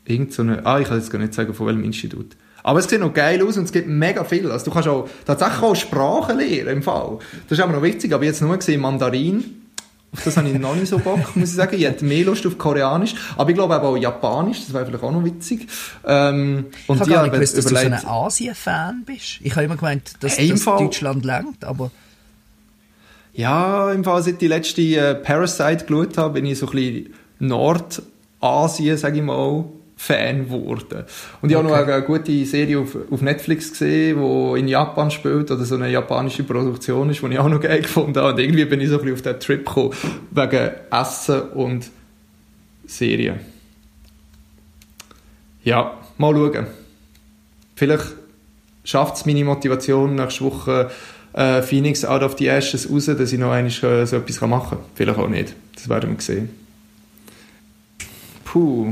[SPEAKER 2] Irgend so eine, ah, ich kann jetzt gar nicht sagen, von welchem Institut. Aber es sieht noch geil aus und es gibt mega viel. Also du kannst auch tatsächlich auch Sprachen lernen im Fall. Das ist aber noch wichtig, aber jetzt nur gesehen Mandarin Auf das habe ich noch nicht so Bock, [laughs] muss ich sagen. Ich hätte mehr Lust auf Koreanisch, aber ich glaube auch Japanisch, das wäre vielleicht auch noch witzig. Ähm,
[SPEAKER 3] und ich habe gar nicht gewusst, dass du so ein Asien-Fan bist. Ich habe immer gemeint, dass, hey, dass Deutschland lenkt, aber...
[SPEAKER 2] Ja, im Fall, seit ich die letzte äh, Parasite geschaut habe, bin ich so ein bisschen Nordasien, sage ich mal, Fan geworden. Und ich okay. habe noch eine gute Serie auf, auf Netflix gesehen, die in Japan spielt, oder so eine japanische Produktion ist, die ich auch noch geil gefunden habe. Und irgendwie bin ich so ein bisschen auf den Trip gekommen, wegen Essen und Serien. Ja, mal schauen. Vielleicht schafft es meine Motivation nächste Woche äh, Phoenix Out of the Ashes raus, dass ich noch einmal äh, so etwas machen kann. Vielleicht auch nicht. Das werden wir sehen. Puh.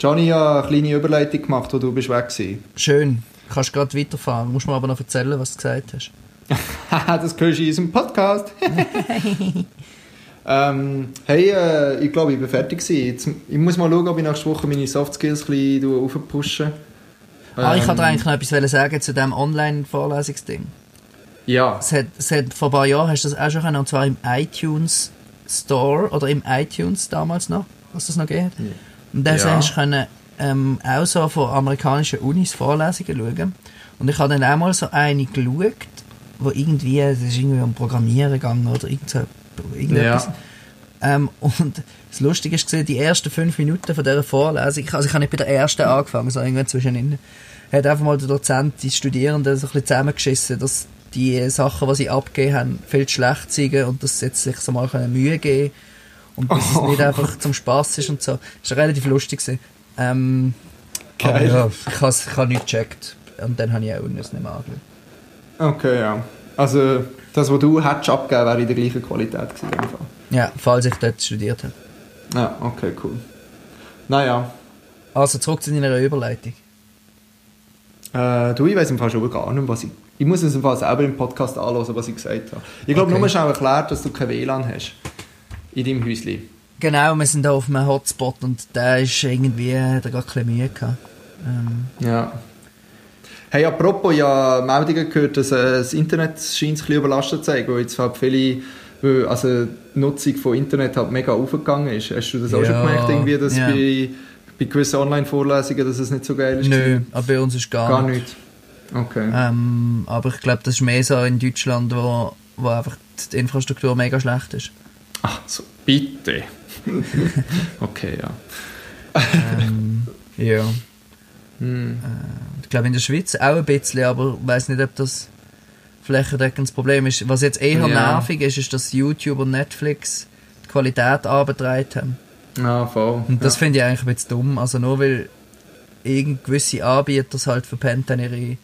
[SPEAKER 2] Johnny hat eine kleine Überleitung gemacht, wo du bist weg warst.
[SPEAKER 3] Schön. Du kannst gerade weiterfahren. Musst mir aber noch erzählen, was du gesagt hast. [laughs]
[SPEAKER 2] das hörst du in unserem Podcast. [laughs] ähm, hey, äh, ich glaube, ich bin fertig Jetzt, ich muss mal schauen, ob ich nächste Woche meine Soft Skills ein bisschen aufpushe. Ähm,
[SPEAKER 3] ah, ich wollte ähm, eigentlich noch etwas sagen zu diesem Online-Vorlesungsding.
[SPEAKER 2] Ja.
[SPEAKER 3] Es hat, es hat, vor ein paar Jahren hast du das auch schon können, und zwar im iTunes Store oder im iTunes damals noch, was das noch geht. Ja. Und dann ja. hast du können, ähm, auch so von amerikanischen Unis Vorlesungen schauen. Und ich habe dann auch mal so eine geschaut, wo irgendwie, das ist irgendwie um Programmieren gegangen oder irgendetwas. Ja. Ähm, und das Lustige ist, die ersten fünf Minuten von dieser Vorlesung, also ich habe nicht bei der ersten angefangen, sondern irgendwann zwischendrin, hat einfach mal der Dozent die Studierenden so ein bisschen zusammengeschissen, dass die Sachen, die sie abgegeben haben, viel zu schlecht sind und dass sie jetzt sich so mal Mühe geben und dass oh. es nicht einfach zum Spass ist und so. Das war relativ lustig. Ähm, Geil. Ja, ich habe es nicht gecheckt und dann habe ich auch nicht mehr angeschaut.
[SPEAKER 2] Okay, ja. Also das, was du hättest abgegeben, wäre in der gleichen Qualität gewesen.
[SPEAKER 3] Ja, falls ich dort studiert habe.
[SPEAKER 2] Ja, okay, cool. Naja.
[SPEAKER 3] Also zurück zu deiner Überleitung.
[SPEAKER 2] Äh, du, ich weiß im Fall schon gar nicht, was ich... Ich muss es im Fall selber im Podcast anhören, was ich gesagt habe. Ich glaube, okay. nur schnell erklärt, dass du kein WLAN hast in deinem Häuschen.
[SPEAKER 3] Genau, wir sind da auf einem Hotspot und der ist irgendwie, der hat gerade ein Mühe gehabt.
[SPEAKER 2] Ähm. Ja. Hey, apropos, habe Meldungen gehört, dass äh, das Internet scheint sich überlastet zu sein, weil jetzt halt viele, also die Nutzung von Internet halt mega aufgegangen ist. Hast du das auch ja, schon gemerkt, irgendwie, dass ja. bei, bei gewissen Online-Vorlesungen, dass es nicht so geil ist?
[SPEAKER 3] Nö, aber bei uns ist gar,
[SPEAKER 2] gar nicht. Okay.
[SPEAKER 3] Ähm, aber ich glaube, das ist mehr so in Deutschland, wo, wo einfach die Infrastruktur mega schlecht ist.
[SPEAKER 2] Ach so, bitte. [laughs] okay, ja.
[SPEAKER 3] ähm, ja. Hm. Äh, ich glaube in der Schweiz auch ein bisschen, aber ich weiß nicht, ob das flächendeckendes Problem ist. Was jetzt eher ja. nervig ist, ist, dass YouTube und Netflix die Qualität anbetreibt
[SPEAKER 2] haben. Ja, voll.
[SPEAKER 3] Und das
[SPEAKER 2] ja.
[SPEAKER 3] finde ich eigentlich ein bisschen dumm. Also nur weil irgend gewisse Anbieter es halt verpennt haben, ihre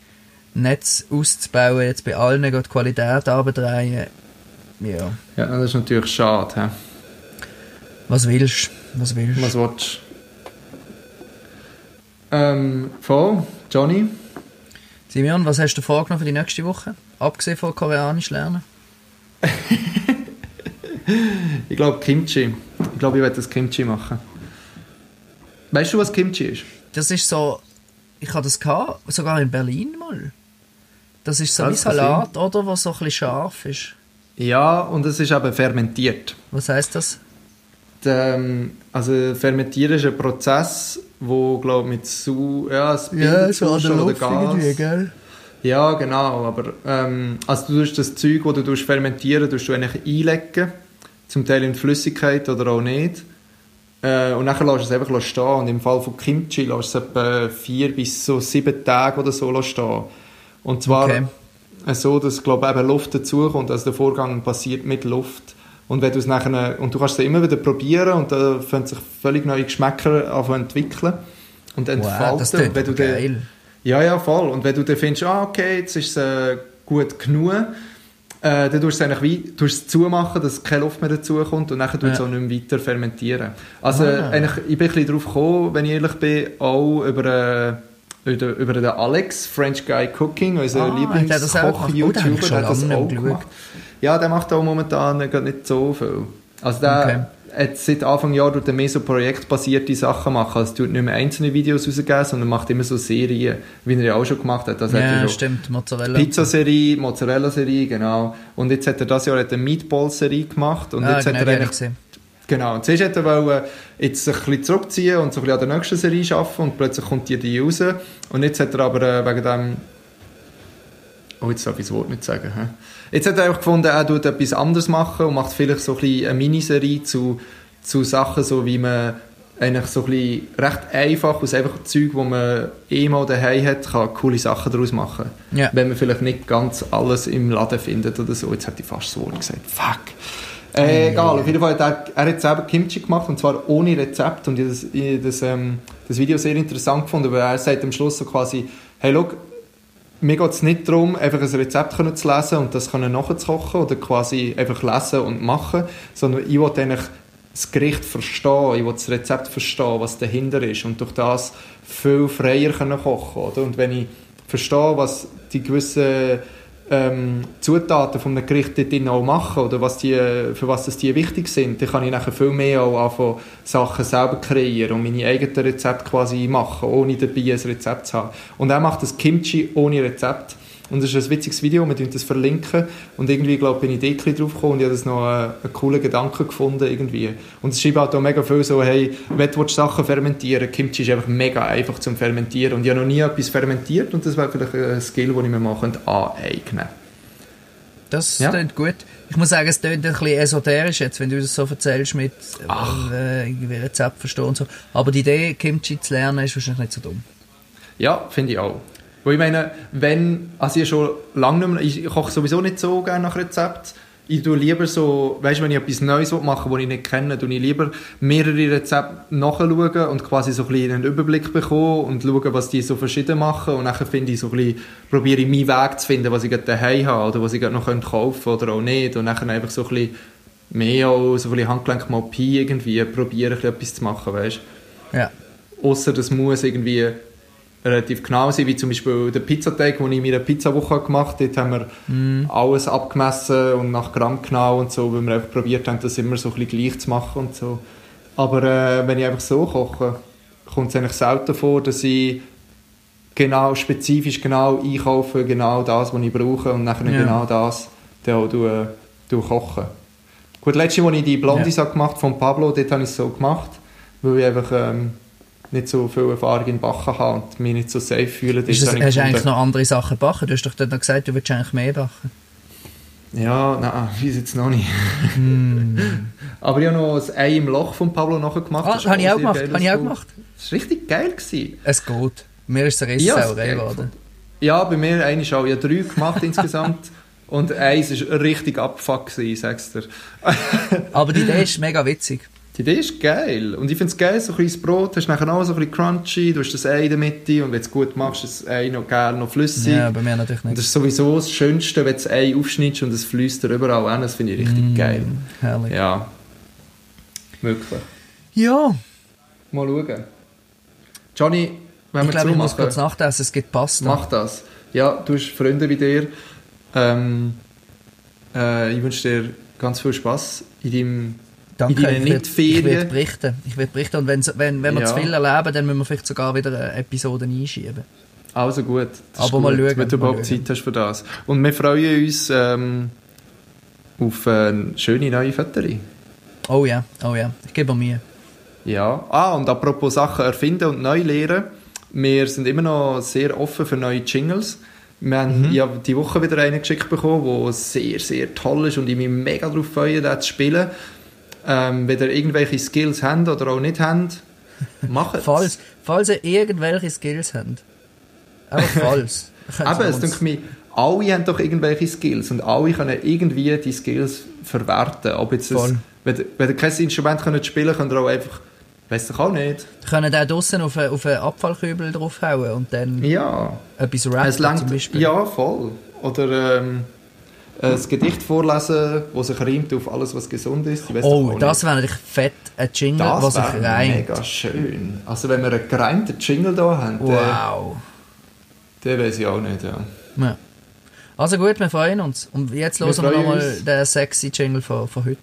[SPEAKER 3] Netz auszubauen, jetzt bei allen die Qualität anbetreiben, ja.
[SPEAKER 2] Ja, das ist natürlich schade. He?
[SPEAKER 3] Was willst du? Was willst
[SPEAKER 2] Was willst ähm, voll, Johnny?
[SPEAKER 3] Simeon, was hast du vorgenommen für die nächste Woche? Abgesehen von Koreanisch lernen? [laughs]
[SPEAKER 2] ich glaube Kimchi. Ich glaube, ich werde das Kimchi machen. Weißt du, was Kimchi ist?
[SPEAKER 3] Das ist so... Ich hatte das gehabt, sogar in Berlin mal. Das ist so wie Salat, oder? Was so ein bisschen scharf ist.
[SPEAKER 2] Ja, und es ist eben fermentiert.
[SPEAKER 3] Was heißt das?
[SPEAKER 2] Ähm, also fermentieren ist ein Prozess, wo glaube mit Su ja, es
[SPEAKER 3] ja, so an der Luft Gas. Gell?
[SPEAKER 2] Ja, genau, aber ähm, also du tust das Zeug, das du fermentieren, tust du eigentlich einlegen, zum Teil in Flüssigkeit oder auch nicht. Äh, und dann lässt es einfach stehen. Und im Fall von Kimchi lässt du es etwa vier bis so sieben Tage oder so stehen. Und zwar okay so, dass glaube eben Luft dazukommt. Also der Vorgang passiert mit Luft. Und wenn du es nachher, und du kannst es immer wieder probieren und da fangen sich völlig neue Geschmäcker an entwickeln und entfalten. Wow, das
[SPEAKER 3] und wenn du geil. Den,
[SPEAKER 2] ja, ja, voll. Und wenn du dann findest, ah, okay, jetzt ist es äh, gut genug, äh, dann tust du es eigentlich wie, tust es zumachen, dass keine Luft mehr dazukommt und dann tust du ja. es auch nicht mehr weiter fermentieren. Also ah. eigentlich, ich bin ein bisschen darauf gekommen, wenn ich ehrlich bin, auch über... Äh, über, über den Alex, French Guy Cooking, unser ah, Lieblingskoch-YouTuber,
[SPEAKER 3] der hat das auch
[SPEAKER 2] gemacht. Ja, der macht auch momentan nicht so viel. Also der, okay. jetzt seit Anfang Jahr tut er mehr so projektbasierte Sachen machen. Also tut nicht mehr einzelne Videos rausgeben, sondern macht immer so Serien, wie er ja auch schon gemacht hat. Also hat er
[SPEAKER 3] Ja,
[SPEAKER 2] schon
[SPEAKER 3] stimmt, Mozzarella.
[SPEAKER 2] Pizzaserie, Mozzarella-Serie, genau. Und jetzt hat er das Jahr hat er eine Meatball-Serie gemacht. Und
[SPEAKER 3] ah,
[SPEAKER 2] jetzt
[SPEAKER 3] genau,
[SPEAKER 2] hat er eigentlich. Genau, und zuerst hätte er wollen, jetzt sich ein bisschen zurückziehen und so ein bisschen an der nächsten Serie arbeiten und plötzlich kommt die, die raus. Und jetzt hat er aber äh, wegen dem... Oh, jetzt darf ich das Wort nicht sagen. Hä? Jetzt hat er einfach gefunden, er tut etwas anderes machen und macht vielleicht so ein bisschen eine Miniserie zu, zu Sachen, so wie man eigentlich so ein bisschen recht einfach aus einfach Zeug, wo man eh mal daheim hat, kann coole Sachen daraus machen.
[SPEAKER 3] Ja.
[SPEAKER 2] Wenn man vielleicht nicht ganz alles im Laden findet oder so. Jetzt hätte ich fast das Wort gesagt. Fuck. Äh, egal, auf jeden Fall hat er, er hat selber Kimchi gemacht und zwar ohne Rezept und ich das, ich das, ähm, das Video sehr interessant gefunden, weil er sagt am Schluss so quasi, hey, schau, mir geht es nicht darum, einfach ein Rezept können zu lesen und das können nachzukochen oder quasi einfach lesen und machen, sondern ich will eigentlich das Gericht verstehen, ich will das Rezept verstehen, was dahinter ist und durch das viel freier können kochen oder? Und wenn ich verstehe, was die gewissen ähm, Zutaten von einem Gericht dort auch machen oder was die, für was das die wichtig sind, dann kann ich nachher viel mehr auch anfangen, Sachen selber kreieren und meine eigenen Rezepte quasi machen, ohne dabei ein Rezept zu haben. Und er macht das Kimchi ohne Rezept. Und das ist ein witziges Video, wir verlinken das verlinken. Und irgendwie, glaube bin ich bisschen drauf gekommen und ich habe das noch einen, einen coolen Gedanken gefunden irgendwie. Und es schreibt halt auch mega viel so, hey, wenn du Sachen fermentieren Kimchi ist einfach mega einfach zum Fermentieren. Und ich habe noch nie etwas fermentiert und das wäre vielleicht ein Skill, den ich mir mal aneignen könnte.
[SPEAKER 3] Das
[SPEAKER 2] Ja.
[SPEAKER 3] klingt gut. Ich muss sagen, es klingt ein bisschen esoterisch jetzt, wenn du das so erzählst mit äh, irgendwie Rezept verstehen und so. Aber die Idee, Kimchi zu lernen, ist wahrscheinlich nicht so dumm.
[SPEAKER 2] Ja, finde ich auch. Weil ich meine, wenn, also ich schon lange nicht mehr, ich koche sowieso nicht so gerne nach Rezept. Ich tue lieber so, weißt du, wenn ich etwas Neues machen will, das ich nicht kenne, tue ich lieber mehrere Rezepte nachschauen und quasi so ein bisschen einen Überblick bekommen und schauen, was die so verschieden machen und dann finde ich so ein bisschen, probiere ich meinen Weg zu finden, was ich gerade daheim habe oder was ich gerade noch kaufen könnte oder auch nicht und dann einfach so ein bisschen mehr auch so ein bisschen Handgelenk mal Pi irgendwie probieren, ein bisschen etwas zu machen, weißt du.
[SPEAKER 3] Ja.
[SPEAKER 2] Außer das muss irgendwie relativ genau sein, wie zum Beispiel der Pizzateig, den ich in meiner Pizzawoche gemacht habe. Dort haben wir alles abgemessen und nach Gramm genau und so, weil wir einfach probiert haben, das immer so ein bisschen gleich zu machen und so. Aber äh, wenn ich einfach so koche, kommt es eigentlich selten vor, dass ich genau, spezifisch genau einkaufe, genau das, was ich brauche und nachher
[SPEAKER 3] Ja.
[SPEAKER 2] genau das dann auch tue, tue kochen. Gut, letztes Mal, als ich die Blondies
[SPEAKER 3] Ja.
[SPEAKER 2] ja. gemacht von Pablo, dort habe ich es so gemacht, weil ich einfach ähm, nicht so viel Erfahrung in Backen habe und mich nicht so safe fühle.
[SPEAKER 3] Ist das,
[SPEAKER 2] ich
[SPEAKER 3] hast du eigentlich noch andere Sachen backen? Du hast doch dort noch gesagt, du willst eigentlich mehr backen.
[SPEAKER 2] Ja, nein, weiß jetzt noch nicht. [laughs] Aber ich habe noch das Ei im Loch von Pablo nachher gemacht.
[SPEAKER 3] Ah,
[SPEAKER 2] Das
[SPEAKER 3] habe ich auch gemacht. Habe ich auch gemacht.
[SPEAKER 2] Das war richtig geil. Gewesen.
[SPEAKER 3] Es geht. Mir ist es eine
[SPEAKER 2] Ja, geht.
[SPEAKER 3] geworden.
[SPEAKER 2] Ja, bei mir eine auch. Ich habe drei gemacht [laughs] insgesamt. Und eins war richtig abfuck, gewesen, ich sag's dir.
[SPEAKER 3] Aber die Idee ist mega witzig.
[SPEAKER 2] Die Idee ist geil. Und ich finde es geil, so ein kleines Brot, hast nachher auch so ein bisschen crunchy, du hast das Ei in der Mitte und wenn du es gut machst, ist das Ei noch gerne noch flüssig.
[SPEAKER 3] Ja, bei mir natürlich
[SPEAKER 2] und
[SPEAKER 3] nicht.
[SPEAKER 2] das ist sowieso das Schönste, wenn du das Ei aufschneidest und es fließt überall hin. Das finde ich richtig geil.
[SPEAKER 3] Herrlich.
[SPEAKER 2] Ja. Wirklich.
[SPEAKER 3] Ja,
[SPEAKER 2] Mal schauen. Johnny, wenn
[SPEAKER 3] ich
[SPEAKER 2] wir
[SPEAKER 3] glaube, ich muss kurz nachdenken, es gibt Pasta.
[SPEAKER 2] mach das. Ja, du hast Freunde wie dir. Ähm, äh, ich wünsche dir ganz viel Spaß in deinem
[SPEAKER 3] Danke,
[SPEAKER 2] in
[SPEAKER 3] ich werde
[SPEAKER 2] Nicht-Ferien.
[SPEAKER 3] werd berichten. Ich werde berichten und wenn, wenn wir
[SPEAKER 2] Ja.
[SPEAKER 3] zu viel erleben, dann müssen wir vielleicht sogar wieder eine Episode einschieben.
[SPEAKER 2] Also gut.
[SPEAKER 3] Aber mal
[SPEAKER 2] gut,
[SPEAKER 3] schauen,
[SPEAKER 2] Wenn du
[SPEAKER 3] mal
[SPEAKER 2] überhaupt. Zeit hast für das. Und wir freuen uns ähm, auf eine schöne neue Vetterin.
[SPEAKER 3] Oh ja, oh ja, ich gebe mir.
[SPEAKER 2] Ja. Ah, und apropos Sachen erfinden und neu lernen. Wir sind immer noch sehr offen für neue Jingles. Wir haben
[SPEAKER 3] Mhm.
[SPEAKER 2] ich habe die Woche wieder einen geschickt bekommen, der sehr, sehr toll ist und ich mich mega darauf freue, den zu spielen. Ähm, wenn ihr irgendwelche Skills habt oder auch nicht habt, macht es. [laughs]
[SPEAKER 3] Falls, falls ihr irgendwelche Skills habt. Aber [laughs] falls. könnt ihr
[SPEAKER 2] Aber es denke mir, alle haben doch irgendwelche Skills und alle können irgendwie die Skills verwerten. Ob jetzt es, wenn, ihr- wenn ihr kein Instrument könnt spielen könnt ihr auch einfach, weiß ich auch nicht.
[SPEAKER 3] können auch draussen auf einen, auf einen Abfallkübel draufhauen und dann
[SPEAKER 2] Ja,
[SPEAKER 3] etwas
[SPEAKER 2] es
[SPEAKER 3] rappen zum Beispiel.
[SPEAKER 2] ja voll. Oder ähm, ein Gedicht vorlesen, das sich reimt auf alles, was gesund ist. Ich weiss doch
[SPEAKER 3] Oh, das wäre natürlich fett. Ein Jingle, was
[SPEAKER 2] das
[SPEAKER 3] sich
[SPEAKER 2] wäre
[SPEAKER 3] reimt.
[SPEAKER 2] mega schön. Also wenn wir einen gereimten Jingle da haben, den,
[SPEAKER 3] Wow.
[SPEAKER 2] den weiß ich auch nicht. Ja.
[SPEAKER 3] Ja. Also gut, wir freuen uns. Und jetzt
[SPEAKER 2] Wir
[SPEAKER 3] hören wir
[SPEAKER 2] freuen
[SPEAKER 3] nochmal den sexy Jingle von, von heute.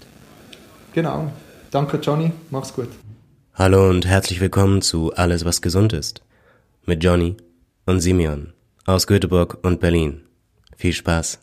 [SPEAKER 2] Genau. Danke, Johnny. Mach's gut.
[SPEAKER 1] Hallo und herzlich willkommen zu Alles, was gesund ist. Mit Johnny und Simeon aus Göteborg und Berlin. Viel Spaß.